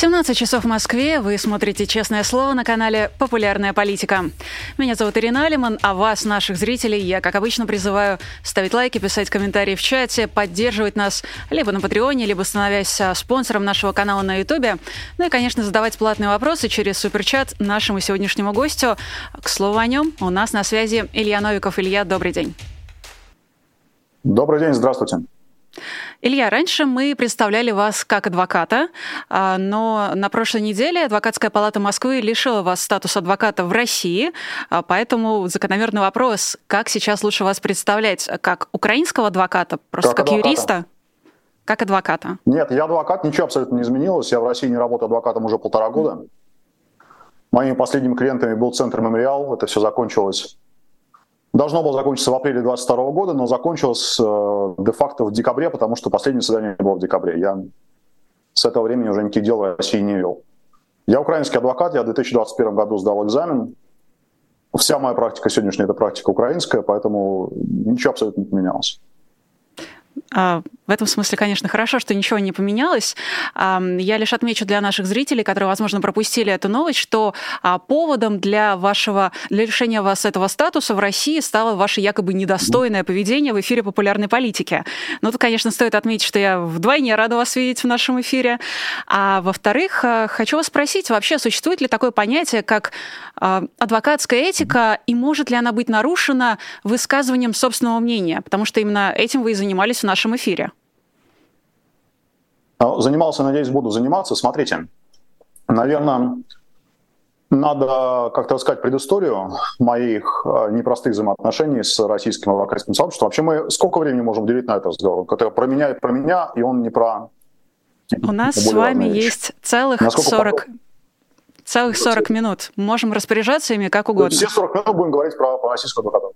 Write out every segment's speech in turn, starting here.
17 часов в Москве. Вы смотрите «Честное слово» на канале «Популярная политика». Меня зовут Ирина Алиман, а вас, наших зрителей, я, как обычно, призываю ставить лайки, писать комментарии в чате, поддерживать нас либо на Патреоне, либо становясь а, спонсором нашего канала на Ютубе. Ну и, конечно, задавать платные вопросы через суперчат нашему сегодняшнему гостю. К слову о нем, у нас на связи Илья Новиков. Илья, добрый день. Добрый день, здравствуйте. Илья, раньше мы представляли вас как адвоката, а, но на прошлой неделе Адвокатская палата Москвы лишила вас статуса адвоката в России, а, поэтому закономерный вопрос, как сейчас лучше вас представлять, как украинского адвоката, просто как, как юриста? Как адвоката? Нет, я адвокат, ничего абсолютно не изменилось. Я в России не работаю адвокатом уже полтора года. Моими последними клиентами был центр «Мемориал». Это все закончилось Должно было закончиться в апреле 2022 года, но закончилось э, де-факто в декабре, потому что последнее свидание было в декабре. Я с этого времени уже никаких дел в России не вел. Я украинский адвокат, я в 2021 году сдал экзамен. Вся моя практика сегодняшняя – это практика украинская, поэтому ничего абсолютно не поменялось. А, в этом смысле, конечно, хорошо, что ничего не поменялось. Я лишь отмечу для наших зрителей, которые, возможно, пропустили эту новость, что а, поводом для вашего для решения вас этого статуса в России стало ваше якобы недостойное поведение в эфире популярной политики. Ну, тут, конечно, стоит отметить, что я вдвойне рада вас видеть в нашем эфире. А во-вторых, а, хочу вас спросить, вообще существует ли такое понятие, как адвокатская этика, и может ли она быть нарушена высказыванием собственного мнения? Потому что именно этим вы и занимались в нашем эфире. Ну, занимался, надеюсь, буду заниматься. Смотрите, наверное, надо как-то рассказать предысторию моих э, непростых взаимоотношений с российским адвокатским сообществом. Вообще мы сколько времени можем уделить на это разговор? Это про меня и про меня, и он не про... У нас с вами есть целых Насколько 40... Целых 40 минут. Можем распоряжаться ими как угодно. Все 40 минут будем говорить про, про российскую адвокатуру.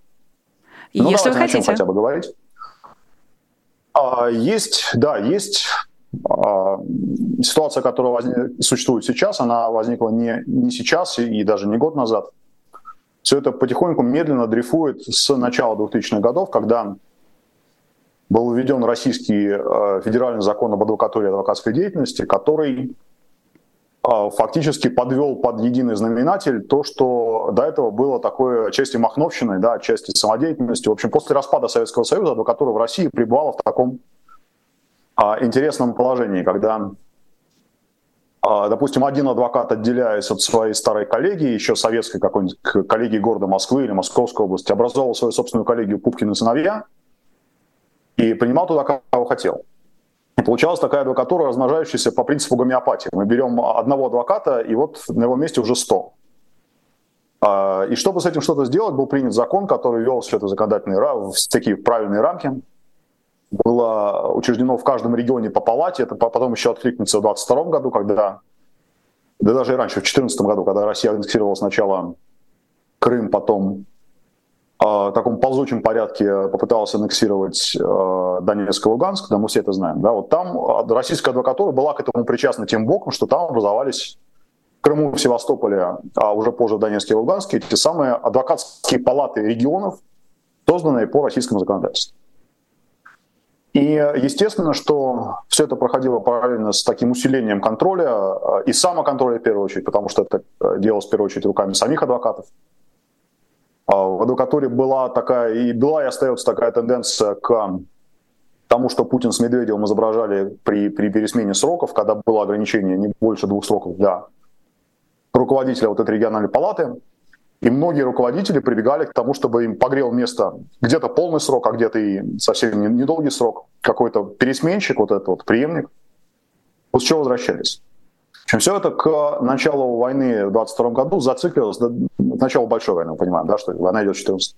Ну, Если вы хотите. хотя бы говорить. А, есть, да, есть а, ситуация, которая существует сейчас, она возникла не, не сейчас и даже не год назад. Все это потихоньку, медленно дрейфует с начала 2000-х годов, когда был введен российский э, федеральный закон об адвокатуре и адвокатской деятельности, который фактически подвел под единый знаменатель то, что до этого было такое части махновщины, да, части самодеятельности. В общем, после распада Советского Союза адвокатура в России пребывала в таком интересном положении, когда, а, допустим, один адвокат, отделяясь от своей старой коллегии, еще советской какой-нибудь коллегии города Москвы или Московской области, образовал свою собственную коллегию Пупкины сыновья и принимал туда, кого хотел. И получалась такая адвокатура, размножающаяся по принципу гомеопатии. Мы берем одного адвоката, и вот на его месте уже 100. А, и чтобы с этим что-то сделать, был принят закон, который вел все это законодательные в такие правильные рамки, было учреждено в каждом регионе по палате. Это потом еще откликнется в 2022 году, когда, да даже и раньше, в 2014 году, когда Россия аннексировала сначала Крым, потом в таком ползучем порядке попыталась аннексировать э, Донецк и Луганск, да, мы все это знаем. Да, вот там российская адвокатура была к этому причастна тем боком, что там образовались в Крыму, в Севастополе, а уже позже в Донецке и Луганске, те самые адвокатские палаты регионов, созданные по российскому законодательству. И естественно, что все это проходило параллельно с таким усилением контроля э, и самоконтроля в первую очередь, потому что это э, делалось в первую очередь руками самих адвокатов. А в адвокатуре была такая и была и остается такая тенденция к тому, что Путин с Медведевым изображали при, при пересмене сроков, когда было ограничение не больше двух сроков для руководителя вот этой региональной палаты. И многие руководители прибегали к тому, чтобы им погрел место где-то полный срок, а где-то и совсем недолгий срок, какой-то пересменщик, вот этот вот преемник. С чего возвращались. Общем, все это к началу войны в 22 году зациклилось, до начала большой войны, мы понимаем, да, что война идет в 14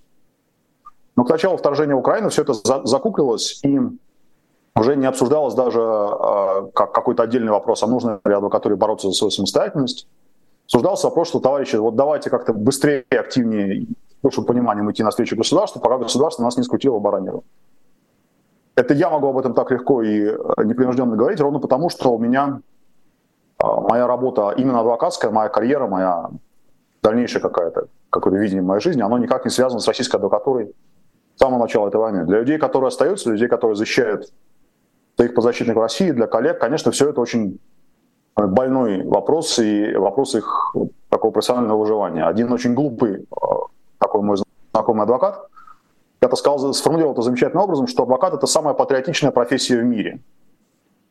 но к началу вторжения в Украину все это закуклилось и уже не обсуждалось даже э, как какой-то отдельный вопрос, а нужно ли адвокатуре бороться за свою самостоятельность, обсуждался вопрос, что, товарищи, вот давайте как-то быстрее, активнее, с большим пониманием идти навстречу государству, пока государство нас не скрутило баранеру. Это я могу об этом так легко и э, непринужденно говорить, ровно потому, что у меня моя работа именно адвокатская, моя карьера, моя дальнейшее какое-то, какое-то видение моей жизни, оно никак не связано с российской адвокатурой с самого начала этой войны. Для людей, которые остаются, людей, которые защищают своих подзащитных в России, для коллег, конечно, все это очень больной вопрос и вопрос их такого профессионального выживания. Один очень глупый, э, такой мой знакомый адвокат, это сказал, сформулировал это замечательным образом, что адвокат это самая патриотичная профессия в мире.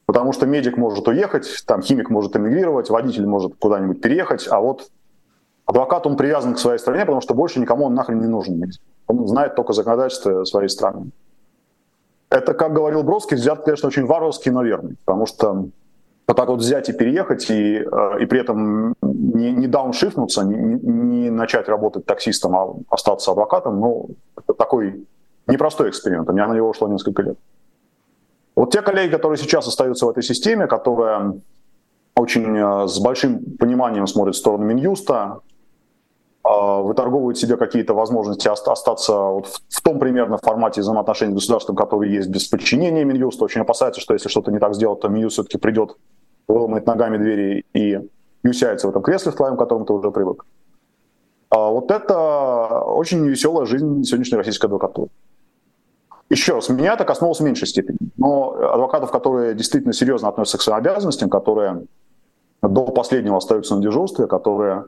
Потому что медик может уехать, там химик может эмигрировать, водитель может куда-нибудь переехать, а вот адвокат, он привязан к своей стране, потому что больше никому он нахрен не нужен. Он знает только законодательство своей страны. Это, как говорил Бродский, взят, конечно, очень варварский, но верный, потому что вот так вот взять и переехать, и, э, и при этом не, не дауншифнуться, не, не начать работать таксистом, а остаться адвокатом, ну, это такой непростой эксперимент. У меня на него ушло несколько лет. Вот те коллеги, которые сейчас остаются в этой системе, которая очень э, с большим пониманием смотрит в сторону Минюста, э, выторговывают себе какие-то возможности остаться вот в том примерно формате взаимоотношений с государством, который есть без подчинения Минюста, очень опасается, что если что-то не так сделать, то Минюст все-таки придет выломает ногами двери и, усядется в этом кресле в твоем, к которому ты уже привык. А вот это очень веселая жизнь сегодняшней российской адвокатуры. Еще раз, меня это коснулось в меньшей степени. Но адвокатов, которые действительно серьезно относятся к своим обязанностям, которые до последнего остаются на дежурстве, которые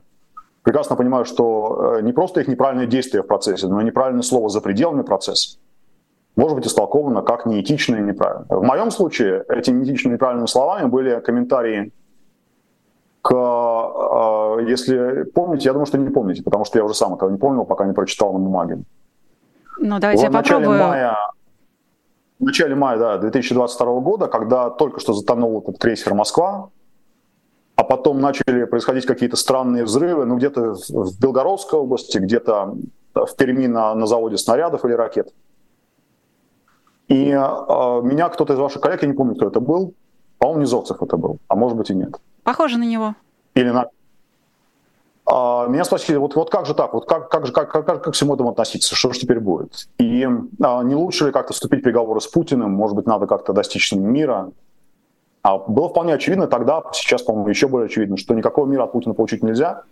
прекрасно понимают, что э, не просто их неправильные действия в процессе, но и неправильное слово за пределами процесса может быть истолковано как неэтично и неправильно. В моем случае этими неэтичными и неправильными словами были комментарии к, э, если помните, я думаю, что не помните, потому что я уже сам этого не помнил, пока не прочитал на бумаге. Ну, давайте в я начале попробую. Мая, в начале мая да, 2022 года, когда только что затонул этот крейсер «Москва», а потом начали происходить какие-то странные взрывы, ну, где-то в Белгородской области, где-то в Перми на, на заводе снарядов или ракет – и э, меня кто-то из ваших коллег, я не помню, кто это был, по-моему, Низовцев это был, а может быть и нет. Похоже на него. Или на... А, меня спросили, вот, вот как же так, вот как, как же, как, как, как к всему этому относиться, что же теперь будет? И а, не лучше ли как-то вступить в переговоры с Путиным, может быть, надо как-то достичь мира? А было вполне очевидно тогда, сейчас, по-моему, еще более очевидно, что никакого мира от Путина получить нельзя,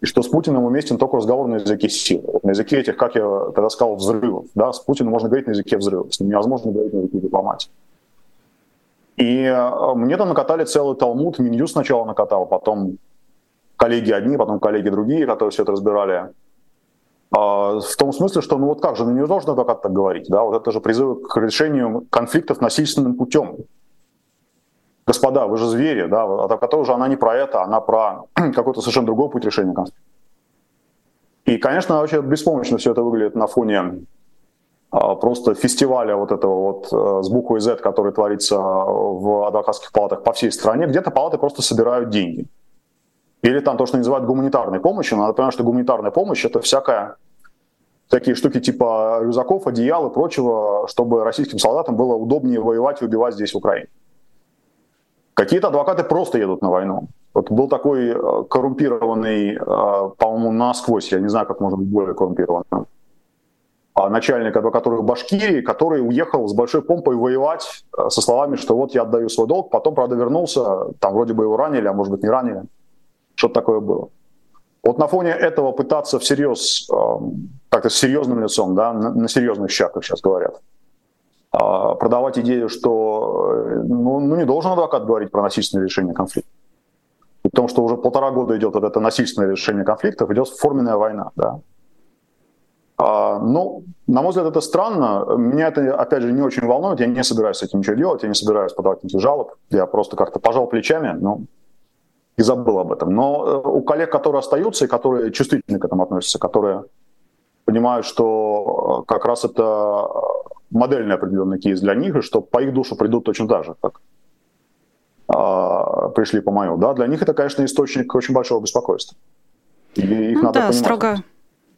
и что с Путиным уместен только разговор на языке силы. На языке этих, как я тогда сказал, взрывов. Да? С Путиным можно говорить на языке взрывов, с ним невозможно говорить на языке дипломатии. И э, мне там накатали целый талмуд, Минюс сначала накатал, потом коллеги одни, потом коллеги другие, которые все это разбирали. А, в том смысле, что ну вот как же, ну не должен адвокат так говорить, да, вот это же призыв к решению конфликтов насильственным путем господа, вы же звери, да, а так уже она не про это, она про какой-то совершенно другой путь решения конфликта. И, конечно, вообще беспомощно все это выглядит на фоне а, просто фестиваля вот этого вот а, с буквой Z, который творится в адвокатских палатах по всей стране. Где-то палаты просто собирают деньги. Или там то, что называют гуманитарной помощью. Надо понимать, что гуманитарная помощь – это всякая такие штуки типа рюкзаков, одеял и прочего, чтобы российским солдатам было удобнее воевать и убивать здесь, в Украине. Какие-то адвокаты просто едут на войну. Вот был такой э, коррумпированный, э, по-моему, насквозь, я не знаю, как можно быть более коррумпированным, а начальник адвокатуры в Башкирии, который уехал с большой помпой воевать э, со словами, что вот я отдаю свой долг, потом, правда, вернулся, там вроде бы его ранили, а может быть не ранили. Что-то такое было. Вот на фоне этого пытаться всерьез, как-то с серьезным лицом, да, на, серьезных щах, как сейчас говорят, а, продавать идею, что э, ну, ну, не должен адвокат говорить про насильственное решение конфликта. Потому что уже полтора года идет вот это насильственное решение конфликтов, идет форменная война. Да. А, ну, на мой взгляд, это странно. Меня это, опять же, не очень волнует. Я не собираюсь с этим ничего делать, я не собираюсь подавать никаких жалоб. Я просто как-то пожал плечами, ну, и забыл об этом. Но э, у коллег, которые остаются и которые чувствительно к этому относятся, которые понимают, что э, как раз это модельный определенный кейс для них, и что по их душу придут точно так же, как а, пришли по мою. Да? Для них это, конечно, источник очень большого беспокойства. И их ну, надо да, понимать. строго,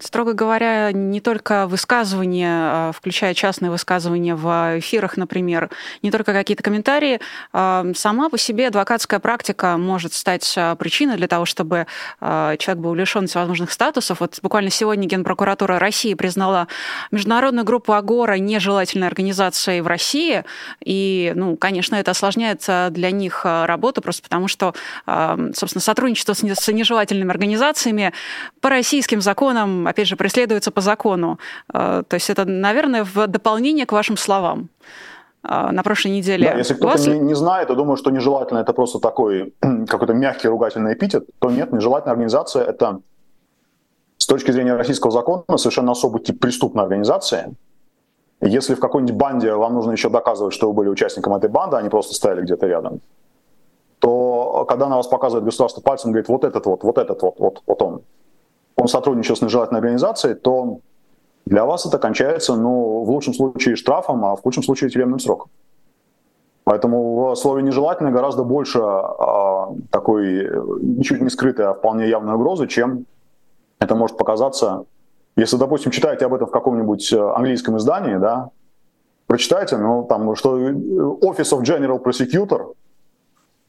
Строго говоря, не только высказывания, а, включая частные высказывания в эфирах, например, не только какие-то комментарии, а, сама по себе адвокатская практика может стать а, причиной для того, чтобы человек был лишен всевозможных статусов. Вот буквально сегодня Генпрокуратура России признала международную группу Агора нежелательной организацией в России, и, ну, конечно, это осложняет для них работу, просто потому что, собственно, сотрудничество с нежелательными организациями по российским законам опять же, преследуется по закону. Э, то есть это, наверное, в дополнение к вашим словам э, на прошлой неделе. Да, если кто-то вас... не, не знает и думает, что нежелательно это просто такой какой-то мягкий ругательный эпитет, то нет, нежелательная организация это с точки зрения российского закона совершенно особый тип преступной организации. Если в какой-нибудь банде вам нужно еще доказывать, что вы были участником этой банды, а не просто стояли где-то рядом, то когда на вас показывает государство пальцем, говорит, вот этот вот, вот этот вот, вот, вот он, он сотрудничал с нежелательной организацией, то для вас это кончается, ну, в лучшем случае штрафом, а в худшем случае тюремным сроком. Поэтому в слове «нежелательно» гораздо больше а, такой ничуть не скрытой, а вполне явной угрозы, чем это может показаться. Если, допустим, читаете об этом в каком-нибудь э, английском издании, да, прочитайте, ну, там, что Office of General Prosecutor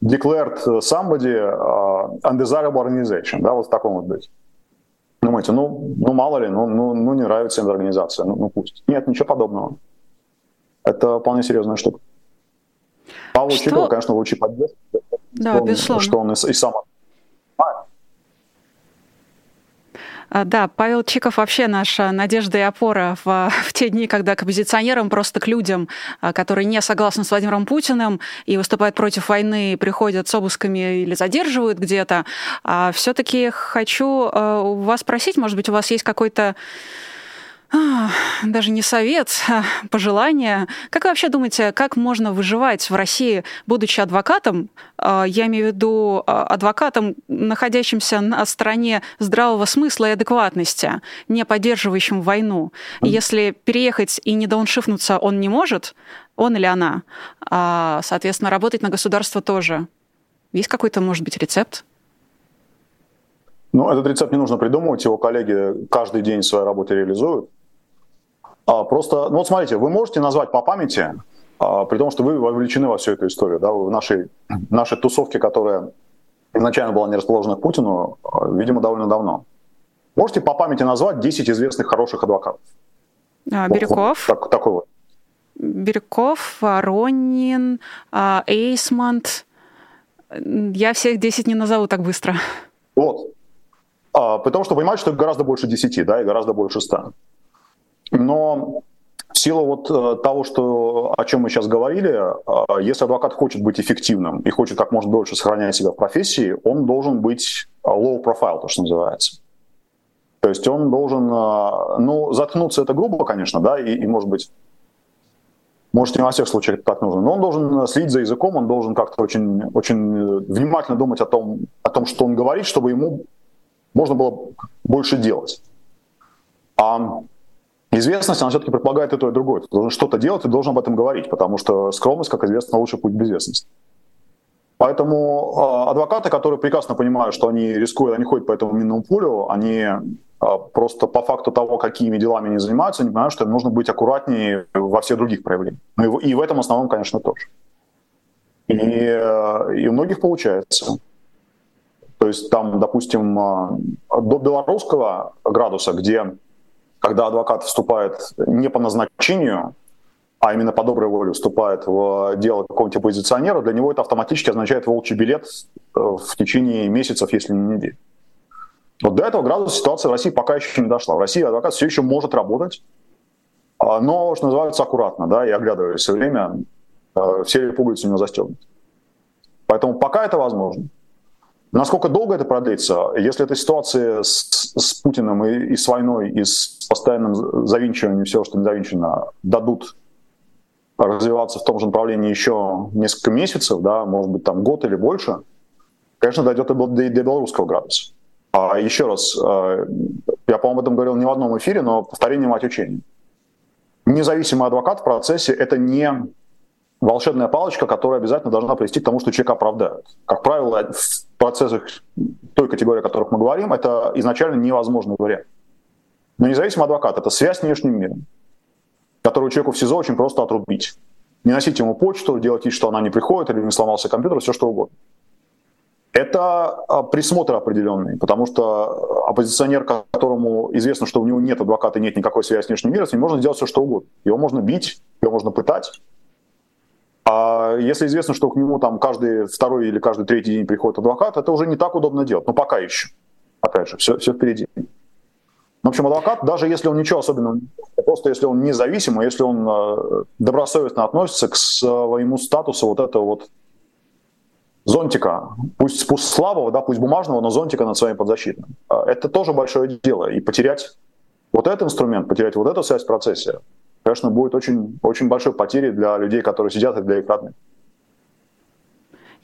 declared somebody uh, undesirable organization, да, вот в таком вот быть. Думаете, ну, ну мало ли, ну, ну, ну не нравится эта организация, ну, ну пусть. Нет, ничего подобного. Это вполне серьезная штука. Павлу что... Чикову, конечно, лучше поддержки. Да, что безусловно. Он, что он и, и сам А, да, Павел Чиков вообще наша надежда и опора в, в те дни, когда к оппозиционерам, просто к людям, а, которые не согласны с Владимиром Путиным и выступают против войны, приходят с обысками или задерживают где-то. А все-таки хочу у вас спросить, может быть, у вас есть какой-то даже не совет, а пожелание. Как вы вообще думаете, как можно выживать в России, будучи адвокатом? А, я имею в виду а, адвокатом, находящимся на стороне здравого смысла и адекватности, не поддерживающим войну. Если переехать и не дауншифнуться он не может, он или она, соответственно, работать на государство тоже. Есть какой-то, может быть, рецепт? Ну, этот рецепт не нужно придумывать, его коллеги каждый день в своей работе реализуют. А, просто, ну вот смотрите, вы можете назвать по памяти, а, при том, что вы вовлечены во всю эту историю, да, в нашей, нашей тусовке, которая изначально была не расположена к Путину, а, видимо, довольно давно. Можете по памяти назвать 10 известных хороших адвокатов? А, Бирюков. Вот, так, такой вот. Бирюков, Воронин, Эйсмонт. Я всех 10 не назову так быстро. Вот. Потому что понимаете, что их гораздо больше 10, да, и гораздо больше 100. Но в силу вот э, того, что, о чем мы сейчас говорили, э, если адвокат хочет быть эффективным и хочет как можно дольше сохранять себя в профессии, он должен быть э, low profile, то, что называется. То есть он должен, ну, заткнуться это грубо, конечно, да, и, и может быть, может, не во всех случаях так нужно, но он должен следить за языком, он должен как-то очень, очень внимательно думать о том, о том, что он говорит, чтобы ему можно было больше делать. А Известность, она все-таки предполагает и то, и другое. Ты должен что-то делать, ты должен об этом говорить, потому что скромность, как известно, лучший путь безвестности. Поэтому э, адвокаты, которые прекрасно понимают, что они рискуют, они ходят по этому минному полю, они э, просто по факту того, какими делами они занимаются, они понимают, что им нужно быть аккуратнее во всех других проявлениях. Ну и, и в этом основном, конечно, тоже. И, э, и у многих получается. То есть там, допустим, до белорусского градуса, где когда адвокат вступает не по назначению, а именно по доброй воле вступает в дело какого-нибудь оппозиционера, для него это автоматически означает волчий билет э, в течение месяцев, если не недель. Вот до этого градуса ситуация в России пока еще не дошла. В России адвокат все еще может работать, а, но, что называется, аккуратно, да, и оглядываясь все время, э, все пуговицы у него застегнуты. Поэтому пока это возможно. Насколько долго это продлится? Если эта ситуация с, с Путиным и, и с войной, и с постоянным завинчиванием всего, что не завинчено, дадут развиваться в том же направлении еще несколько месяцев, да, может быть, там год или больше, конечно, дойдет и до, до белорусского градуса. А еще раз, э, я, по-моему, об этом говорил не в одном эфире, но повторение мать учения. Независимый адвокат в процессе — это не волшебная палочка, которая обязательно должна привести к тому, что человека оправдают. Как правило, процессах той категории, о которых мы говорим, это изначально невозможный вариант. Но независимый адвокат – это связь с внешним миром, которую человеку в СИЗО очень просто отрубить. Не носить ему почту, делать вид, что она не приходит, или не сломался компьютер, все что угодно. Это а, присмотр определенный, потому что оппозиционер, которому известно, что у него нет адвоката, нет никакой связи с внешним миром, с ним можно сделать все что угодно. Его можно бить, его можно пытать. А если известно, что к нему там каждый второй или каждый третий день приходит адвокат, это уже не так удобно делать. Но пока еще. Опять же, все, все впереди. В общем, адвокат, даже если он ничего особенного, просто если он независимый, если он э, добросовестно относится к своему статусу вот этого вот зонтика, пусть, пусть слабого, да, пусть бумажного, но зонтика над своим подзащитным. А это тоже большое дело. И потерять вот этот инструмент, потерять вот эту связь в процессе, конечно, будет очень, очень большой потерей для людей, которые сидят, и для их родных.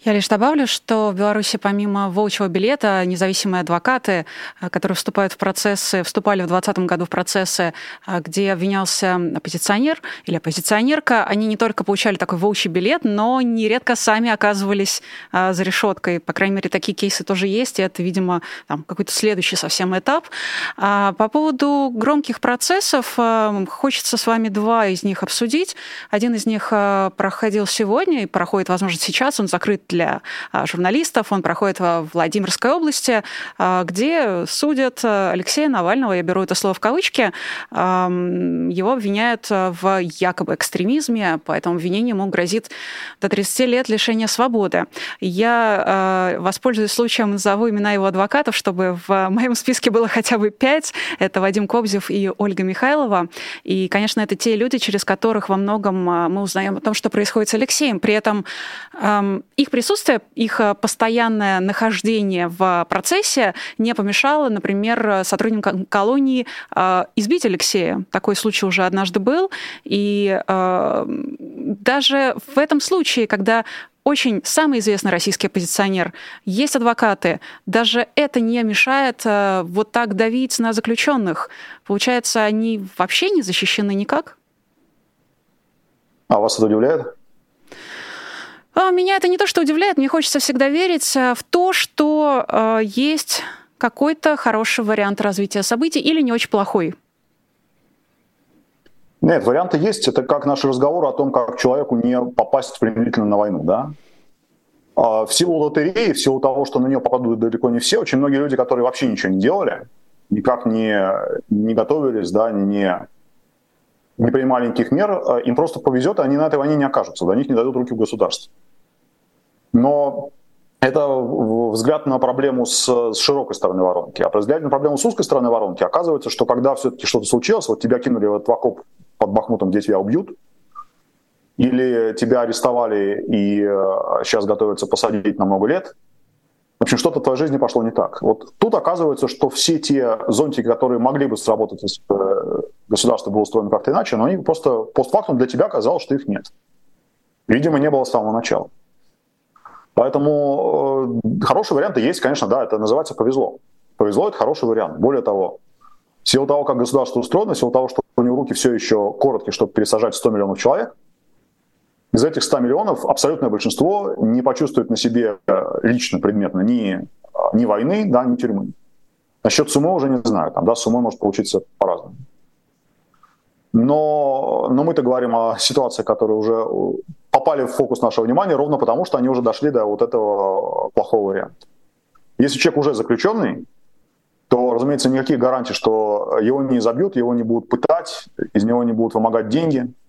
Я лишь добавлю, что в Беларуси помимо волчьего билета независимые адвокаты, э, которые вступают в процессы, вступали в 2020 году в процессы, э, где обвинялся оппозиционер или оппозиционерка, они не только получали такой волчий билет, но нередко сами оказывались э, за решеткой. По крайней мере, такие кейсы тоже есть, и это, видимо, там, какой-то следующий совсем этап. А по поводу громких процессов хочется с вами два из них обсудить. Один из них проходил сегодня и проходит, возможно, сейчас, он закрыт для а, журналистов. Он проходит в Владимирской области, а, где судят Алексея Навального, я беру это слово в кавычки, его обвиняют в якобы экстремизме, по этому обвинению ему грозит до 30 лет лишения свободы. Я а, воспользуюсь случаем, назову имена его адвокатов, чтобы в моем списке было хотя бы пять. Это Вадим Кобзев и Ольга Михайлова. И, конечно, это те люди, через которых во многом мы узнаем о том, что происходит с Алексеем. При этом их присутствие, их э, постоянное нахождение в процессе не помешало, например, сотрудникам колонии э, избить Алексея. Такой случай уже однажды был. И э, даже в этом случае, когда очень самый известный российский оппозиционер, есть адвокаты. Даже это не мешает вот так давить на заключенных. Получается, они вообще не защищены никак? А вас это удивляет? А, меня это не то, что удивляет, мне хочется всегда верить э, в то, что э, есть какой-то хороший вариант развития событий или не очень плохой. Нет, варианты есть. Это как наш разговор о том, как человеку не попасть принудительно на войну. Да? А в силу лотереи, в силу того, что на нее попадут далеко не все, очень многие люди, которые вообще ничего не делали, никак не, не готовились, да, не, не принимали никаких мер, э, им просто повезет, и они на этой войне не окажутся, до них не дадут руки в государство. Но это взгляд на проблему с, с широкой стороны воронки. А при взгляде на проблему с узкой стороны воронки оказывается, что когда все-таки что-то случилось, вот тебя кинули в этот окоп под Бахмутом, где тебя убьют, или тебя арестовали и сейчас э, готовятся посадить на много лет, в общем, что-то в твоей жизни пошло не так. Вот тут оказывается, что все те зонтики, которые могли бы сработать, если бы государство было устроено как-то иначе, но они просто постфактум для тебя оказалось, что их нет. Видимо, не было с самого начала. Поэтому э, хорошие варианты есть, конечно, да, это называется повезло. Повезло – это хороший вариант. Более того, в силу того, как государство устроено, в силу того, что у него руки все еще короткие, чтобы пересажать 100 миллионов человек, из этих 100 миллионов абсолютное большинство не почувствует на себе э, лично, предметно ни, ни войны, да, ни тюрьмы. Насчет суммы уже не знаю, там, да, суммой может получиться по-разному. Но, но мы-то говорим о ситуации, которые уже попали в фокус нашего внимания ровно потому, что они уже дошли до вот этого плохого варианта. Если человек уже заключенный, то, разумеется, никаких гарантий, что его не забьют, его не будут пытать, из него не будут вымогать деньги –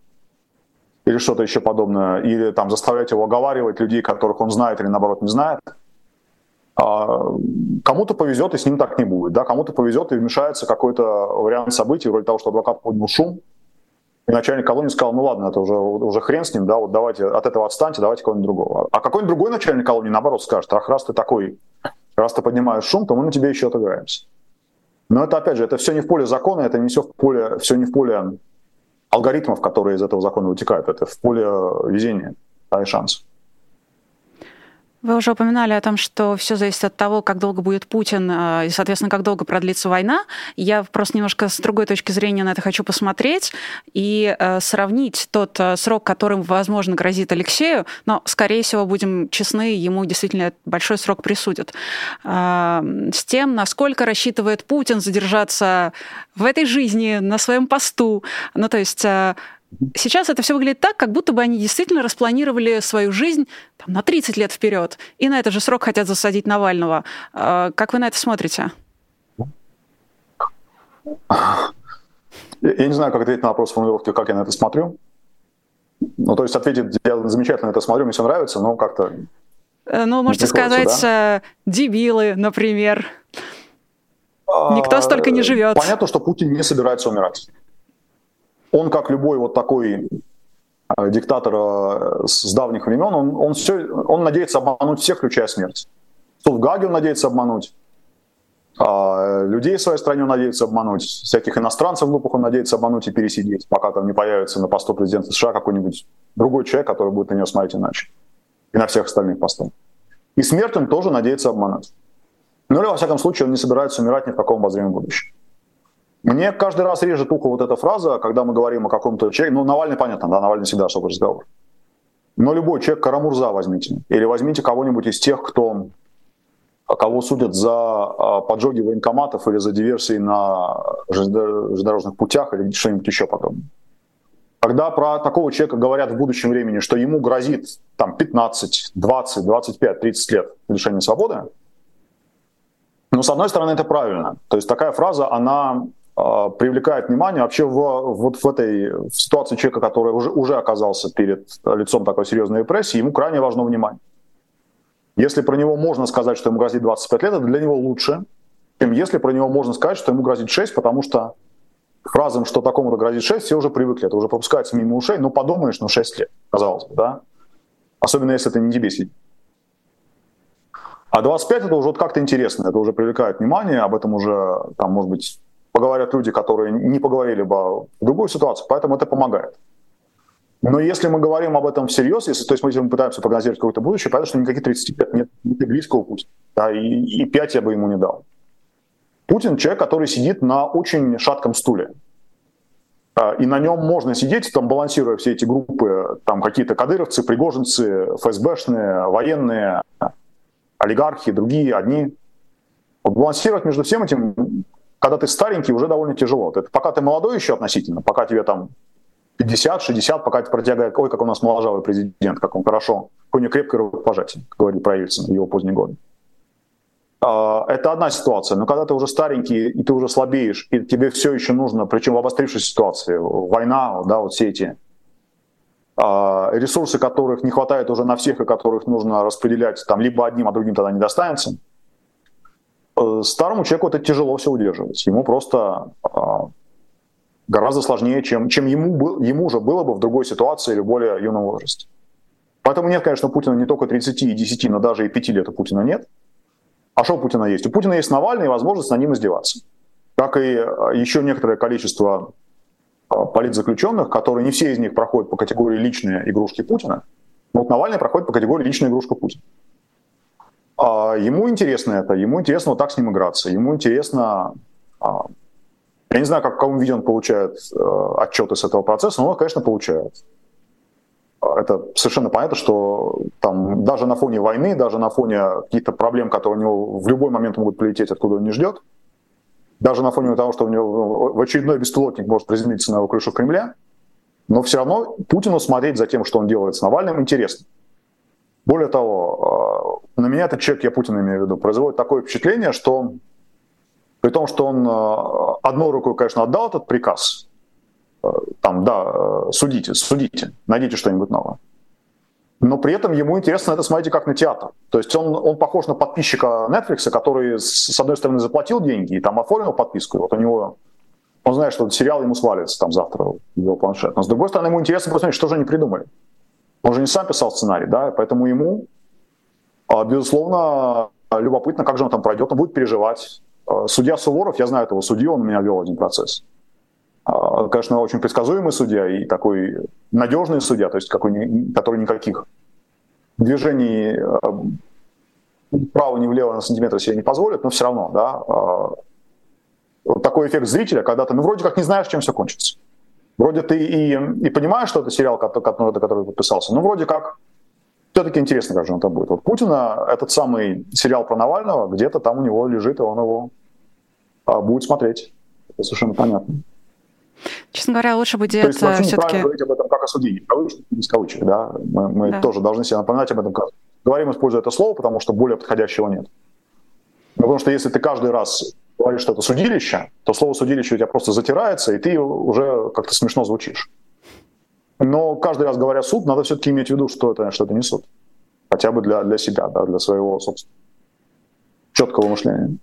или что-то еще подобное, или там заставлять его оговаривать людей, которых он знает или наоборот не знает. А кому-то повезет, и с ним так не будет. Да? Кому-то повезет, и вмешается какой-то вариант событий, вроде того, что адвокат поднял шум, и начальник колонии сказал, ну ладно, это уже, уже хрен с ним, да, вот давайте от этого отстаньте, давайте кого-нибудь другого. А какой-нибудь другой начальник колонии, наоборот, скажет, ах, раз ты такой, раз ты поднимаешь шум, то мы на тебе еще отыграемся. Но это, опять же, это все не в поле закона, это не все в поле, все не в поле алгоритмов, которые из этого закона вытекают. Это в поле везения да, и шансов. Вы уже упоминали о том, что все зависит от того, как долго будет Путин э, и, соответственно, как долго продлится война. Я просто немножко с другой точки зрения на это хочу посмотреть и э, сравнить тот э, срок, которым, возможно, грозит Алексею, но, скорее всего, будем честны, ему действительно большой срок присудят, с тем, насколько рассчитывает Путин задержаться в этой жизни, на своем посту. Ну, то есть Сейчас это все выглядит так, как будто бы они действительно распланировали свою жизнь там, на 30 лет вперед, и на этот же срок хотят засадить Навального. А, как вы на это смотрите? Я не знаю, как ответить на вопрос формулировки, как я на это смотрю. Ну, то есть ответить, я замечательно это смотрю, мне все нравится, но как-то... Э, ну, можете сказать, да? Э, дебилы, например. Никто столько не живет. Понятно, что Путин не собирается умирать он, как любой вот такой э, диктатор э, с давних времен, он, он, все, он надеется обмануть всех, включая смерть. Тут в он надеется обмануть, а людей в своей стране он надеется обмануть, всяких иностранцев глупых он надеется обмануть и пересидеть, пока там не появится на посту президента США какой-нибудь другой человек, который будет на него смотреть иначе. И на всех остальных постах. И смерть он тоже надеется обмануть. Ну или, во всяком случае, он не собирается умирать ни в каком обозримом будущем. Мне каждый раз режет ухо вот эта фраза, когда мы говорим о каком-то человеке. Ну, Навальный, понятно, да, Навальный всегда особый разговор. Но любой человек, Карамурза возьмите. Или возьмите кого-нибудь из тех, кто, кого судят за а, поджоги военкоматов или за диверсии на железнодорожных путях или что-нибудь еще подобное. Когда про такого человека говорят в будущем времени, что ему грозит там, 15, 20, 25, 30 лет лишения свободы, ну, с одной стороны, это правильно. То есть такая фраза, она а, привлекает внимание вообще в, вот в этой в ситуации человека, который уже, уже оказался перед лицом такой серьезной репрессии, ему крайне важно внимание. Если про него можно сказать, что ему грозит 25 лет, это для него лучше, чем если про него можно сказать, что ему грозит 6, потому что фразам, что такому-то грозит 6, все уже привыкли, это уже пропускается мимо ушей, ну подумаешь, ну 6 лет, казалось бы, да? Особенно если это не тебе сидит. А 25 это уже как-то интересно, это уже привлекает внимание, об этом уже, там, может быть, поговорят люди, которые не поговорили бы в другую ситуацию, поэтому это помогает. Но если мы говорим об этом всерьез, если, то есть мы, если мы пытаемся прогнозировать какое-то будущее, понятно, что никаких 35 нет, нет близкого пути. Да, и, и 5 я бы ему не дал. Путин человек, который сидит на очень шатком стуле. А, и на нем можно сидеть, там, балансируя все эти группы, там какие-то кадыровцы, пригожинцы, ФСБшные, военные, олигархи, другие, одни. балансировать между всем этим когда ты старенький, уже довольно тяжело. Это пока ты молодой еще относительно, пока тебе там 50-60, пока про тебя говорят, ой, как у нас моложавый президент, как он хорошо, какое у него крепкое рукопожатие, как говорит про Ельцина в его поздние годы. А, это одна ситуация, но когда ты уже старенький, и ты уже слабеешь, и тебе все еще нужно, причем в обострившейся ситуации, война, да, вот все эти а, ресурсы, которых не хватает уже на всех, и которых нужно распределять там либо одним, а другим тогда не достанется – старому человеку это тяжело все удерживать. Ему просто а, гораздо сложнее, чем, чем ему, ему уже было бы в другой ситуации или более юном возрасте. Поэтому нет, конечно, Путина не только 30 и 10, но даже и 5 лет у Путина нет. А что у Путина есть? У Путина есть Навальный и возможность на ним издеваться. Как и а, еще некоторое количество а, политзаключенных, которые не все из них проходят по категории личные игрушки Путина. Вот Навальный проходит по категории личная игрушка Путина. А ему интересно это, ему интересно вот так с ним играться, ему интересно... А, я не знаю, как, в каком виде он получает э, отчеты с этого процесса, но он, конечно, получает. А, это совершенно понятно, что там даже на фоне войны, даже на фоне каких-то проблем, которые у него в любой момент могут прилететь, откуда он не ждет, даже на фоне того, что у него в очередной беспилотник может приземлиться на его крышу Кремля, но все равно Путину смотреть за тем, что он делает с Навальным, интересно. Более того, э, на меня этот человек, я Путина имею в виду, производит такое впечатление, что при том, что он э, одной рукой, конечно, отдал этот приказ, э, там, да, судите, судите, найдите что-нибудь новое. Но при этом ему интересно это смотрите как на театр. То есть он, он похож на подписчика Netflix, который, с одной стороны, заплатил деньги и там оформил подписку, вот у него он знает, что сериал ему свалится там завтра его планшет. Но с другой стороны, ему интересно посмотреть, что же они придумали. Он же не сам писал сценарий, да, поэтому ему, а, безусловно, любопытно, как же он там пройдет, он будет переживать. А, судья Суворов, я знаю этого судью, он у меня вел один процесс. А, конечно, очень предсказуемый судья и такой надежный судья, то есть какой, который никаких движений вправо, ни влево на сантиметр себе не позволят, но все равно, да, такой эффект зрителя, когда ты, ну, вроде как не знаешь, чем все кончится. Вроде ты и, и понимаешь, что это сериал, который, который подписался, но вроде как все-таки интересно, как же он там будет. Вот Путина, этот самый сериал про Навального, где-то там у него лежит, и он его а, будет смотреть. Это совершенно понятно. Честно говоря, лучше бы делать все-таки... говорить об этом как о судьи, кавычки, без кавычек, да? Мы, мы да. тоже должны себе напоминать об этом. Говорим, используя это слово, потому что более подходящего нет. Потому что если ты каждый раз говоришь, что это судилище, то слово судилище у тебя просто затирается, и ты уже как-то смешно звучишь. Но каждый раз говоря суд, надо все-таки иметь в виду, что это, что это не суд. Хотя бы для, для себя, да, для своего собственного четкого мышления.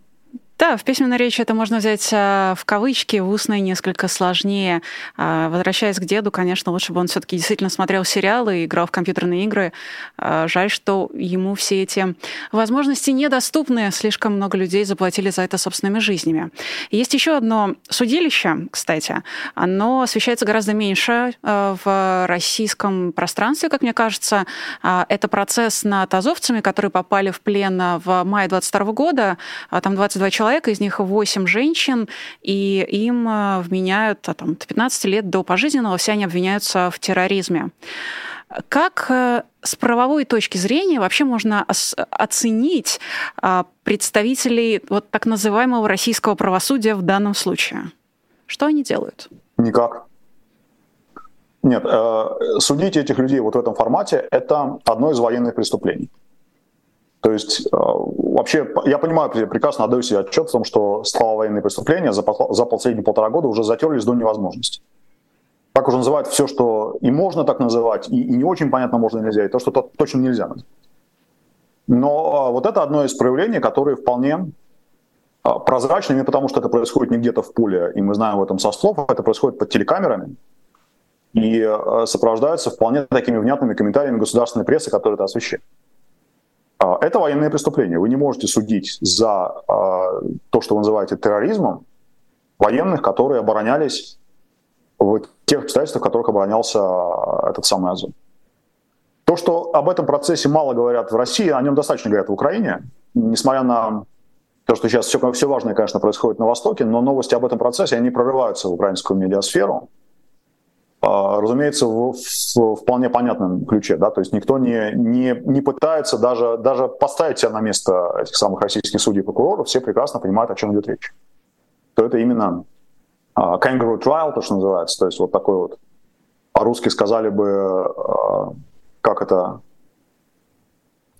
Да, в письменной речи это можно взять а, в кавычки, в устной несколько сложнее. А, возвращаясь к деду, конечно, лучше бы он все-таки действительно смотрел сериалы и играл в компьютерные игры. А, жаль, что ему все эти возможности недоступны. Слишком много людей заплатили за это собственными жизнями. Есть еще одно судилище, кстати. Оно освещается гораздо меньше в российском пространстве, как мне кажется. Это процесс над азовцами, которые попали в плен в мае 22 года. Там 22 человека человек, из них 8 женщин, и им э, вменяют а, там, 15 лет до пожизненного, все они обвиняются в терроризме. Как э, с правовой точки зрения вообще можно оценить а, представителей вот так называемого российского правосудия в данном случае? Что они делают? Никак. Нет, э, судить этих людей вот в этом формате – это одно из военных преступлений. То есть э, вообще я понимаю, прекрасно отдаю себе отчет в том, что слова военные преступления за, последние полтора года уже затерлись до невозможности. Так уже называют все, что и можно так называть, и, и не очень понятно, можно нельзя, и то, что то, точно нельзя. Но э, вот это одно из проявлений, которые вполне э, прозрачны, не потому что это происходит не где-то в поле, и мы знаем об этом со слов, это происходит под телекамерами, и сопровождаются вполне такими внятными комментариями государственной прессы, которая это освещает. А, это военное преступление. Вы не можете судить за а, то, что вы называете терроризмом, военных, которые оборонялись в тех обстоятельствах, в которых оборонялся этот самый Азов. То, что об этом процессе мало говорят в России, о нем достаточно говорят в Украине, несмотря на то, что сейчас все, все важное, конечно, происходит на Востоке, но новости об этом процессе, они прорываются в украинскую медиасферу. А, разумеется, в, в вполне понятном ключе, да, то есть никто не, не, не пытается даже, даже поставить себя на место этих самых российских судей и прокуроров, все прекрасно понимают, о чем идет речь. То это именно uh, kangaroo trial, то, что называется, то есть вот такой вот, по-русски сказали бы, uh, как это,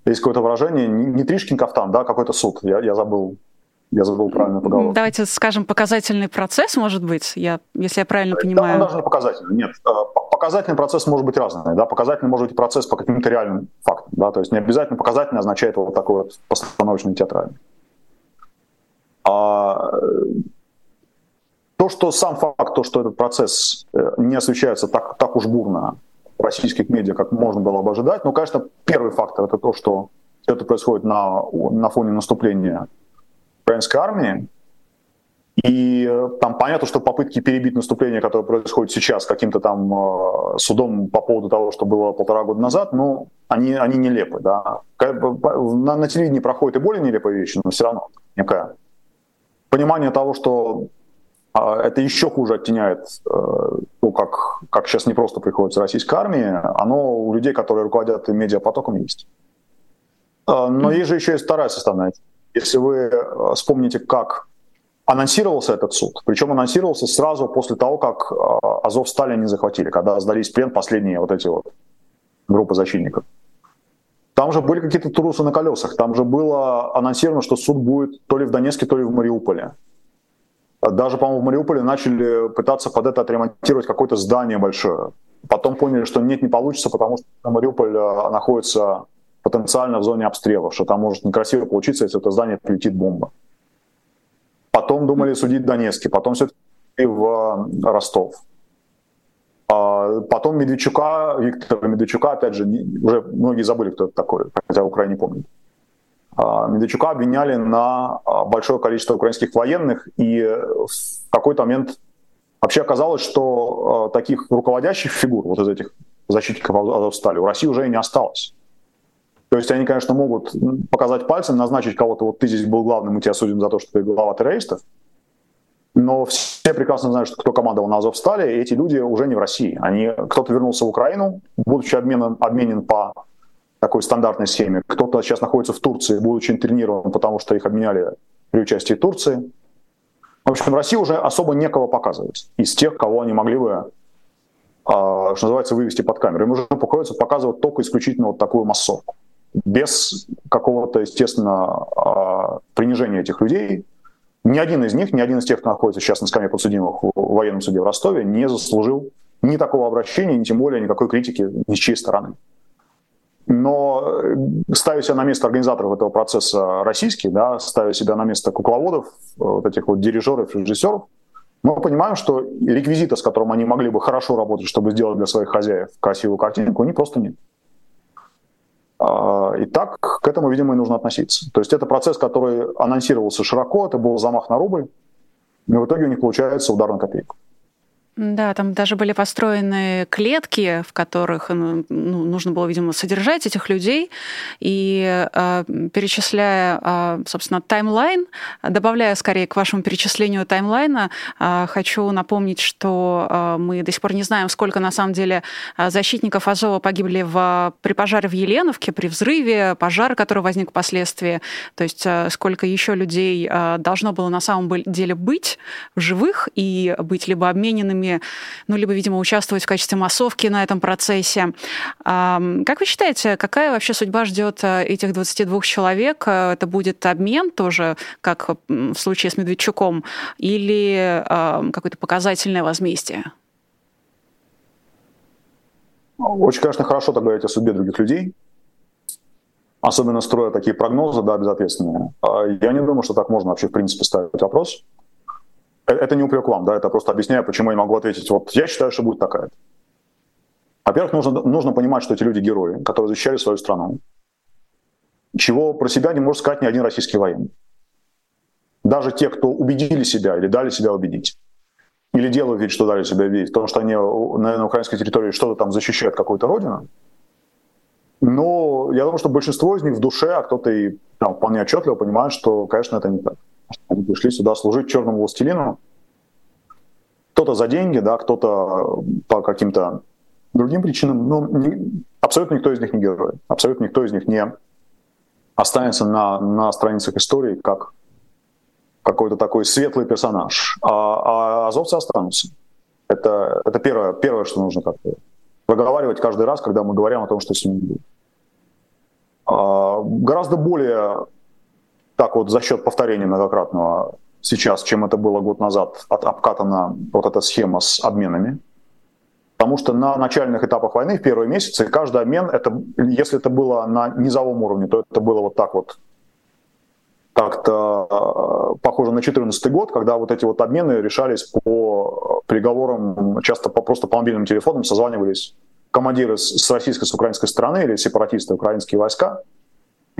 есть какое-то выражение, не, не Тришкин кафтан, да, какой-то суд, я, я забыл я забыл правильно поговорку. Давайте скажем, показательный процесс, может быть, я, если я правильно да, понимаю. Он даже не показательный, нет. Э, показательный процесс может быть разный. Да? Показательный может быть процесс по каким-то реальным фактам. Да? То есть не обязательно показательный означает вот такой вот постановочный театральный. А то, что сам факт, то, что этот процесс э, не освещается так, так уж бурно в российских медиа, как можно было бы ожидать, ну, конечно, первый фактор – это то, что это происходит на, на фоне наступления украинской армии. И э, там понятно, что попытки перебить наступление, которое происходит сейчас каким-то там э, судом по поводу того, что было полтора года назад, ну, они, они нелепы, да. На, на телевидении проходят и более нелепые вещи, но все равно некое понимание того, что э, это еще хуже оттеняет э, то, как, как сейчас не просто приходится российской армии, оно у людей, которые руководят медиапотоком, есть. Э, но есть же еще и вторая составная если вы э, вспомните, как анонсировался этот суд, причем анонсировался сразу после того, как э, Азов Стали не захватили, когда сдались в плен последние вот эти вот группы защитников. Там же были какие-то турусы на колесах, там же было анонсировано, что суд будет то ли в Донецке, то ли в Мариуполе. Даже, по-моему, в Мариуполе начали пытаться под это отремонтировать какое-то здание большое. Потом поняли, что нет, не получится, потому что Мариуполь э, находится потенциально в зоне обстрелов, что там может некрасиво получиться, если это здание прилетит бомба. Потом думали судить Донецкий, потом все-таки в э, Ростов. А потом Медведчука, Виктора Медведчука, опять же, уже многие забыли, кто это такой, хотя Украина не помнит. А, Медведчука обвиняли на а, большое количество украинских военных, и в какой-то момент вообще оказалось, что э, таких руководящих фигур, вот из этих защитников Азовстали, у России уже и не осталось. То есть они, конечно, могут показать пальцем, назначить кого-то, вот ты здесь был главным, мы тебя судим за то, что ты глава террористов. Но все прекрасно знают, что кто командовал на Азовстале, и эти люди уже не в России. Они, кто-то вернулся в Украину, будучи обменен, обменен по такой стандартной схеме. Кто-то сейчас находится в Турции, будучи интернирован, потому что их обменяли при участии Турции. В общем, России уже особо некого показывать из тех, кого они могли бы, а, что называется, вывести под камеру. Им уже приходится показывать только исключительно вот такую массовку. Без какого-то, естественно, а, принижения этих людей. Ни один из них, ни один из тех, кто находится сейчас на скамье подсудимых в военном суде в Ростове, не заслужил ни такого обращения, ни тем более никакой критики ни с чьей стороны. Но э, ставя себя на место организаторов этого процесса российских, да, ставя себя на место кукловодов, э, вот этих вот дирижеров, режиссеров, мы понимаем, что реквизита, с которым они могли бы хорошо работать, чтобы сделать для своих хозяев красивую картинку, у них просто нет. А, и так к этому, видимо, и нужно относиться. То есть это процесс, который анонсировался широко, это был замах на рубль, и в итоге у них получается удар на копейку. Да, там даже были построены клетки, в которых ну, ну нужно было, видимо, содержать этих людей. И э, перечисляя, э, собственно, таймлайн, добавляя скорее к вашему перечислению таймлайна, э, хочу напомнить, что э, мы до сих пор не знаем, сколько на самом деле защитников Азова погибли в, при пожаре в Еленовке, при взрыве, пожара, который возник впоследствии. То есть э, сколько еще людей э, должно было на самом деле быть в живых и быть либо обмененными ими, ну, либо, видимо, участвовать в качестве массовки на этом процессе. Как вы считаете, какая вообще судьба ждет э, этих 22 человек? Э, это будет обмен тоже, как в случае с Медведчуком, или какое-то показательное возмездие? Очень, конечно, хорошо так говорить о судьбе других людей, особенно строя такие прогнозы, да, безответственные. А я не думаю, что так можно вообще, в принципе, ставить вопрос. Э, это не упрек вам, да, это просто объясняю, почему я не могу ответить. Вот я считаю, что будет такая. Во-первых, нужно, нужно понимать, что эти люди герои, которые защищали свою страну. Чего про себя не может сказать ни один российский военный. Даже те, кто убедили себя или дали себя убедить, или делают вид, что дали себя убедить, потому что они на, на украинской территории что-то там защищают, какую-то родину. Но я думаю, что большинство из них в душе, а кто-то и там вполне отчетливо понимает, что, конечно, это не так. Они пришли сюда служить черному властелину. Кто-то за деньги, да, кто-то по каким-то другим причинам. Но не, абсолютно никто из них не герой. Абсолютно никто из них не останется на, на страницах истории как какой-то такой светлый персонаж. А, а азовцы останутся. Это, это первое, первое, что нужно как-то проговаривать каждый раз, когда мы говорим о том, что с ними будет. А, гораздо более так вот за счет повторения многократного сейчас, чем это было год назад, от, обкатана вот эта схема с обменами. Потому что на начальных этапах войны, в первые месяцы, каждый обмен, это, если это было на низовом уровне, то это было вот так вот, как-то э, похоже на 2014 год, когда вот эти вот обмены решались по переговорам, часто по, просто по мобильным телефонам созванивались командиры с, российской, с украинской стороны или сепаратисты, украинские войска,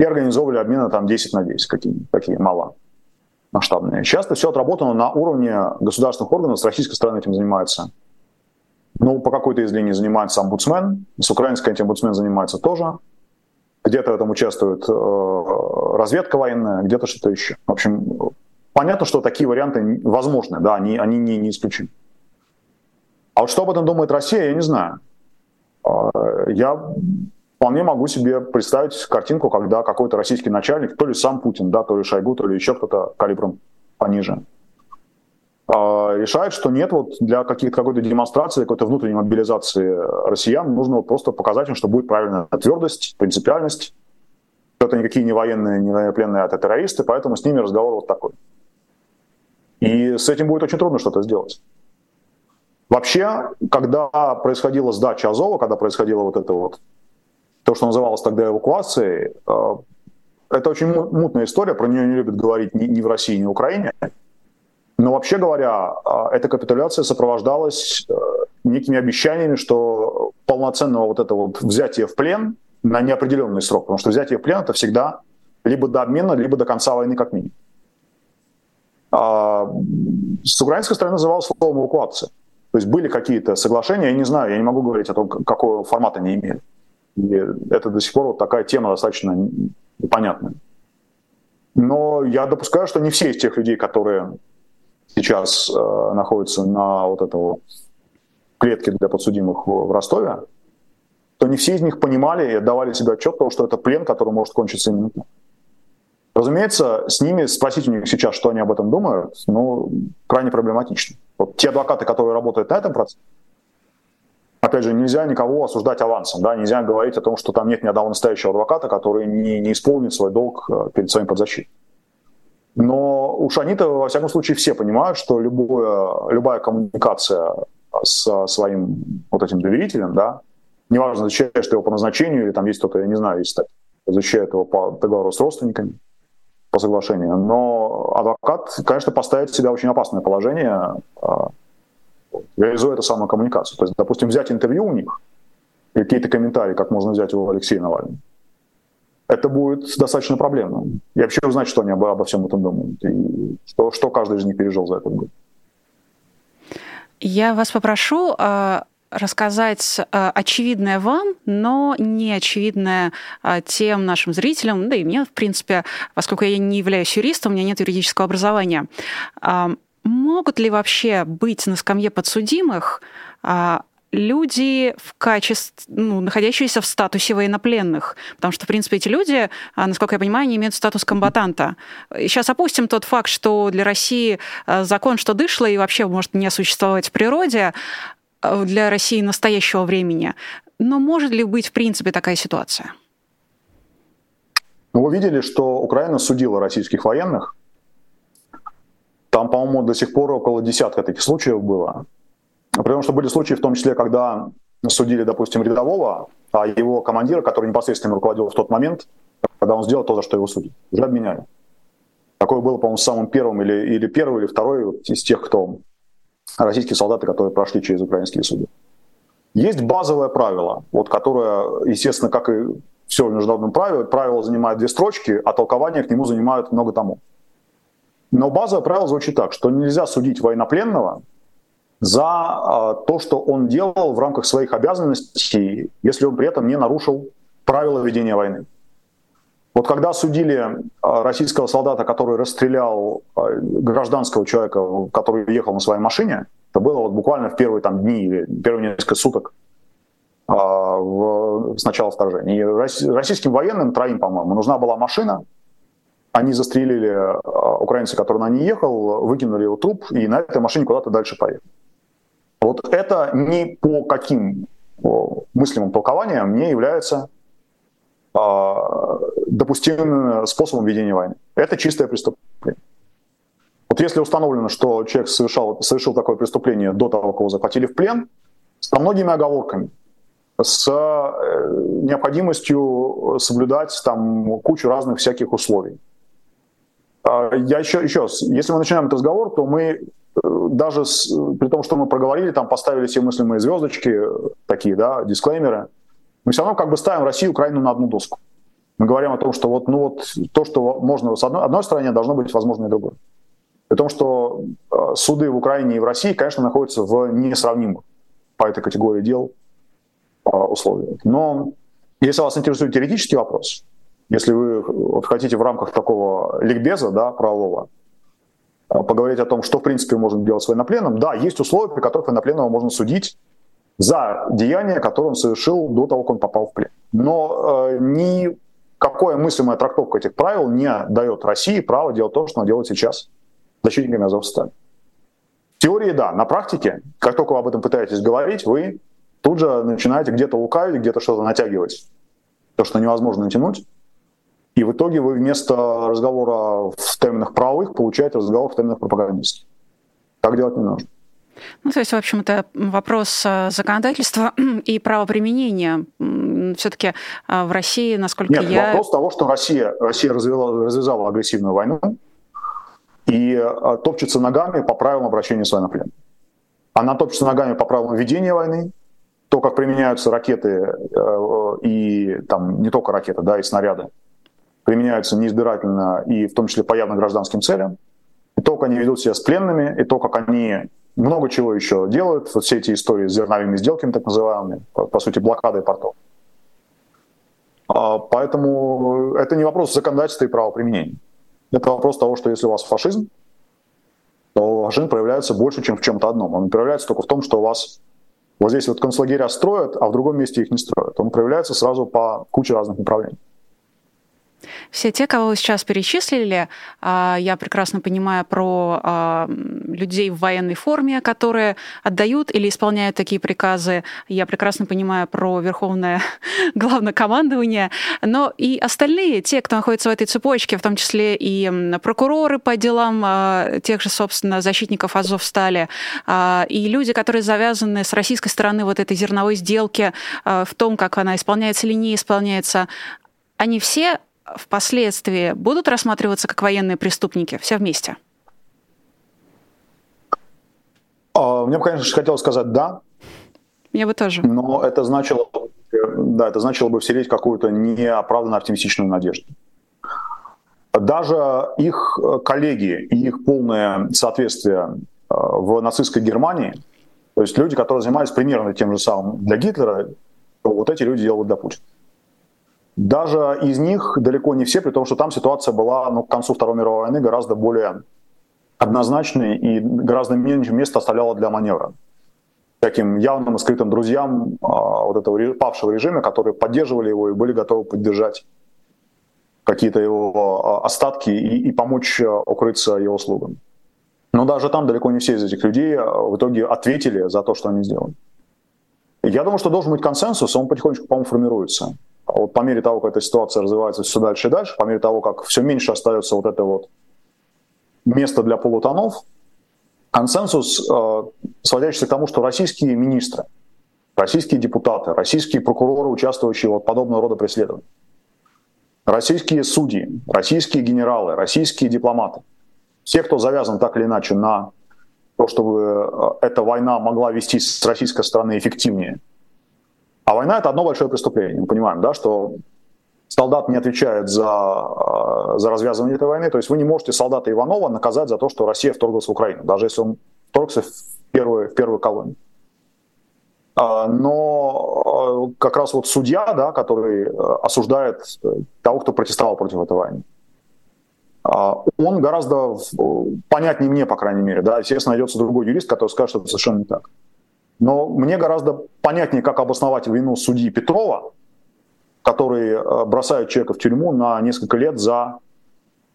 и организовывали обмены там 10 на 10, какие, такие мало масштабные. Часто все отработано на уровне государственных органов, с российской стороны этим занимается. Ну, по какой-то из линий занимается омбудсмен, с украинской омбудсмен занимается тоже. Где-то в этом участвует э, разведка военная, где-то что-то еще. В общем, понятно, что такие варианты возможны, да, они, они не, не исключены. А вот что об этом думает Россия, я не знаю. Э, я вполне могу себе представить картинку, когда какой-то российский начальник, то ли сам Путин, да, то ли Шойгу, то ли еще кто-то калибром пониже, а, решает, что нет, вот для каких-то какой-то демонстрации, какой-то внутренней мобилизации россиян нужно просто показать им, что будет правильная твердость, принципиальность, что это никакие не военные, не военнопленные, а это террористы, поэтому с ними разговор вот такой. И с этим будет очень трудно что-то сделать. Вообще, когда происходила сдача Азова, когда происходило вот это вот то, что называлось тогда эвакуацией, э, это очень мутная история, про нее не любят говорить ни в России, ни в Украине. Но вообще говоря, э, эта капитуляция сопровождалась э, некими обещаниями, что полноценного вот этого взятия в плен на неопределенный срок, потому что взятие в плен это всегда либо до обмена, либо до конца войны как минимум. А с украинской стороны называлось словом эвакуация. То есть были какие-то соглашения, я не знаю, я не могу говорить о том, какого формата они имели И это до сих пор вот такая тема достаточно непонятная. Но я допускаю, что не все из тех людей, которые сейчас э, находятся на вот этого клетке для подсудимых в Ростове, то не все из них понимали и отдавали себе отчет того, что это плен, который может кончиться именно так. Разумеется, с ними спросить у них сейчас, что они об этом думают, ну, крайне проблематично. Вот те адвокаты, которые работают на этом процессе, опять же, нельзя никого осуждать авансом, да, нельзя говорить о том, что там нет ни одного настоящего адвоката, который не, не исполнит свой долг э, перед своим подзащитным. Но уж они-то, во всяком случае, все понимают, что любое, любая коммуникация с своим вот этим доверителем, да, неважно, защищаешь ты его по назначению, или там есть кто-то, я не знаю, есть защищает его по договору с родственниками, по соглашению. Но адвокат, конечно, поставит себя в очень опасное положение, а, реализуя эту самую коммуникацию. То есть, допустим, взять интервью у них, какие-то комментарии, как можно взять у Алексея Навального, это будет достаточно проблемно. И вообще узнать, что они обо, обо всем этом думают, и что, что каждый из них пережил за этот год. Я вас попрошу а, рассказать а, очевидное вам, но не очевидное а, тем нашим зрителям, да и мне, в принципе, поскольку я не являюсь юристом, у меня нет юридического образования. Могут ли вообще быть на скамье подсудимых люди в качестве, ну, находящиеся в статусе военнопленных. Потому что, в принципе, эти люди, а, насколько я понимаю, не имеют статус комбатанта. Сейчас опустим тот факт, что для России а, закон, что дышло, и вообще может не существовать в природе а, для России настоящего времени. Но может ли быть, в принципе, такая ситуация? Ну, вы видели, что Украина судила российских военных. Там, по-моему, до сих пор около десятка таких случаев было. Потому что были случаи, в том числе, когда судили, допустим, рядового, а его командира, который непосредственно руководил в тот момент, когда он сделал то, за что его судили, уже обменяли. Такое было, по-моему, самым первым или, или первый, или второй из тех, кто российские солдаты, которые прошли через украинские суды. Есть базовое правило, вот, которое, естественно, как и все в международном праве, правило занимает две строчки, а толкование к нему занимает много томов. Но базовое правило звучит так, что нельзя судить военнопленного за а, то, что он делал в рамках своих обязанностей, если он при этом не нарушил правила ведения войны. Вот когда судили а, российского солдата, который расстрелял а, гражданского человека, который ехал на своей машине, это было вот буквально в первые там, дни или первые несколько суток в, с начала вторжения. И российским военным, троим, по-моему, нужна была машина, они застрелили украинца, который на ней ехал, выкинули его труп, и на этой машине куда-то дальше поехали. Вот это ни по каким мыслимым толкованиям не является а, допустимым способом ведения войны. Это чистое преступление. Вот если установлено, что человек совершал, совершил такое преступление до того, как его захватили в плен, с многими оговорками, с э, необходимостью соблюдать там кучу разных всяких условий. А, я еще, еще раз, если мы начинаем этот разговор, то мы даже с, при том, что мы проговорили, там поставили все мыслимые звездочки, такие, да, дисклеймеры, мы все равно как бы ставим Россию, Украину на одну доску. Мы говорим о том, что вот, ну вот то, что можно с одной, одной стороны, должно быть возможно и другой. При том, что э, суды в Украине и в России, конечно, находятся в несравнимых по этой категории дел э, условиях. Но если вас интересует теоретический вопрос, если вы вот, хотите в рамках такого ликбеза да, правового, Э, поговорить о том, что в принципе можно делать с военнопленным. Да, есть условия, при которых военнопленного можно судить за деяние, которое он совершил до того, как он попал в плен. Но э, никакая мыслимая трактовка этих правил не дает России право делать то, что она делает сейчас защитниками Азовстали. В теории да, на практике, как только вы об этом пытаетесь говорить, вы тут же начинаете где-то лукавить, где-то что-то натягивать. То, что невозможно натянуть. И в итоге вы вместо разговора в терминах правовых получаете разговор в терминах пропагандистских. Так делать не нужно. Ну, то есть, в общем, это вопрос э, законодательства и правоприменения. Все-таки э, в России, насколько Нет, я... вопрос того, что Россия, Россия развела, развязала агрессивную войну и э, топчется ногами по правилам обращения с военнопленными. Она топчется ногами по правилам ведения войны, то, как применяются ракеты и там не только ракеты, да, и снаряды, применяются неизбирательно и в том числе по явно гражданским целям, и то, как они ведут себя с пленными, и то, как они много чего еще делают, вот все эти истории с зерновыми сделками, так называемыми, по, по сути, блокадой портов. А, поэтому это не вопрос законодательства и правоприменения. Это вопрос того, что если у вас фашизм, то фашизм проявляется больше, чем в чем-то одном. Он проявляется только в том, что у вас вот здесь вот концлагеря строят, а в другом месте их не строят. Он проявляется сразу по куче разных направлений. Все те, кого вы сейчас перечислили, а, я прекрасно понимаю про а, людей в военной форме, которые отдают или исполняют такие приказы. Я прекрасно понимаю про верховное главнокомандование. Но и остальные, те, кто находится в этой цепочке, в том числе и прокуроры по делам а, тех же, собственно, защитников Азовстали, и люди, которые завязаны с российской стороны вот этой зерновой сделки в том, как она исполняется или не исполняется, они все впоследствии будут рассматриваться как военные преступники все вместе? А, мне бы, конечно, хотелось сказать «да». Мне бы тоже. Но это значило, да, это значило бы вселить какую-то неоправданно оптимистичную надежду. Даже их коллеги и их полное соответствие э, в нацистской Германии, то есть люди, которые занимались примерно тем же самым для Гитлера, вот эти люди делают для Путина. Даже из них далеко не все, при том, что там ситуация была ну, к концу Второй мировой войны гораздо более однозначной и гораздо меньше места оставляла для маневра. Таким явным и скрытым друзьям а, вот этого павшего режима, которые поддерживали его и были готовы поддержать какие-то его а, остатки и, и помочь а, укрыться его слугам. Но даже там далеко не все из этих людей а, в итоге ответили за то, что они сделали. Я думаю, что должен быть консенсус, он потихонечку, по-моему, формируется. А вот по мере того, как эта ситуация развивается все дальше и дальше, по мере того, как все меньше остается вот это вот место для полутонов, консенсус, э, сводящийся к тому, что российские министры, российские депутаты, российские прокуроры, участвующие в подобного рода преследованиях, российские судьи, российские генералы, российские дипломаты, все, кто завязан так или иначе на то, чтобы э, эта война могла вестись с российской стороны эффективнее – а война это одно большое преступление. Мы понимаем, да, что солдат не отвечает за, э, за развязывание этой войны. То есть вы не можете солдата Иванова наказать за то, что Россия вторглась в Украину, даже если он вторгся в первую, в первую колонию. А, но э, как раз вот судья, да, который э, осуждает того, кто протестовал против этой войны, а, он гораздо понятнее мне, по крайней мере. Да. Естественно, найдется другой юрист, который скажет, что это совершенно не так. Но мне гораздо понятнее, как обосновать вину судьи Петрова, который э, бросает человека в тюрьму на несколько лет за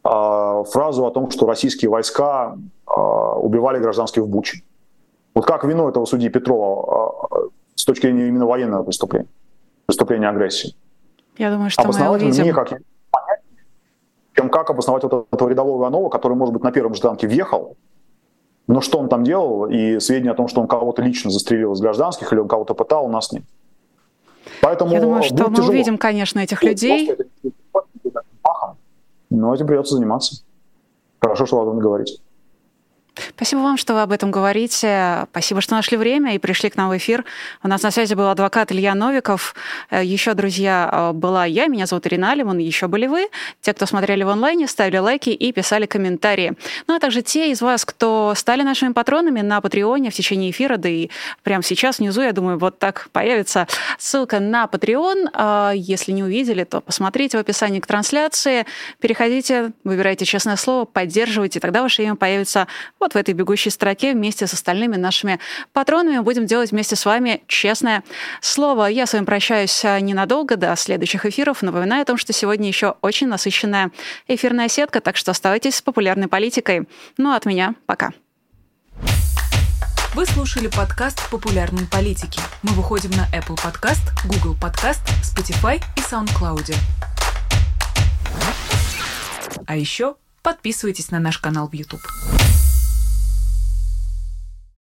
э, фразу о том, что российские войска э, убивали гражданских в Буче. Вот как вину этого судьи Петрова э, с точки зрения именно военного преступления, преступления агрессии? Я думаю, что обосновать мы увидим. Как чем как обосновать вот этого рядового Иванова, который, может быть, на первом же танке въехал, но что он там делал, и сведения о том, что он кого-то лично застрелил из гражданских или он кого-то пытал, у нас нет. Поэтому Я думаю, что мы тяжело. увидим, конечно, этих людей. Но этим придется заниматься. Хорошо, что этом говорить. Спасибо вам, что вы об этом говорите. Спасибо, что нашли время и пришли к нам в эфир. У нас на связи был адвокат Илья Новиков. Э, еще, друзья, э, была я, меня зовут Ирина Алиман, еще были вы. Те, кто смотрели в онлайне, ставили лайки и писали комментарии. Ну, а также те из вас, кто стали нашими патронами на Патреоне в течение эфира, да и прямо сейчас внизу, я думаю, вот так появится ссылка на Patreon. А если не увидели, то посмотрите в описании к трансляции, переходите, выбирайте честное слово, поддерживайте, тогда ваше имя появится вот в этой бегущей строке вместе с остальными нашими патронами. Будем делать вместе с вами честное слово. Я с вами прощаюсь а, ненадолго, до следующих эфиров. Напоминаю о том, что сегодня еще очень насыщенная эфирная сетка, так что оставайтесь с популярной политикой. Ну а от меня пока. Вы слушали подкаст «Популярные политики». Мы выходим на Apple Podcast, Google Podcast, Spotify и SoundCloud. А еще подписывайтесь на наш канал в YouTube.